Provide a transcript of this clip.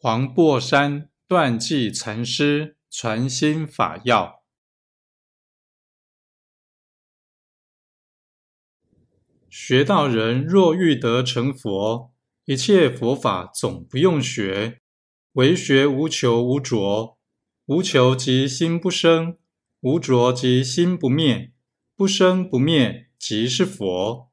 黄檗山断际禅师传心法要：学道人若欲得成佛，一切佛法总不用学，唯学无求无着。无求即心不生，无着即心不灭，不生不灭即是佛。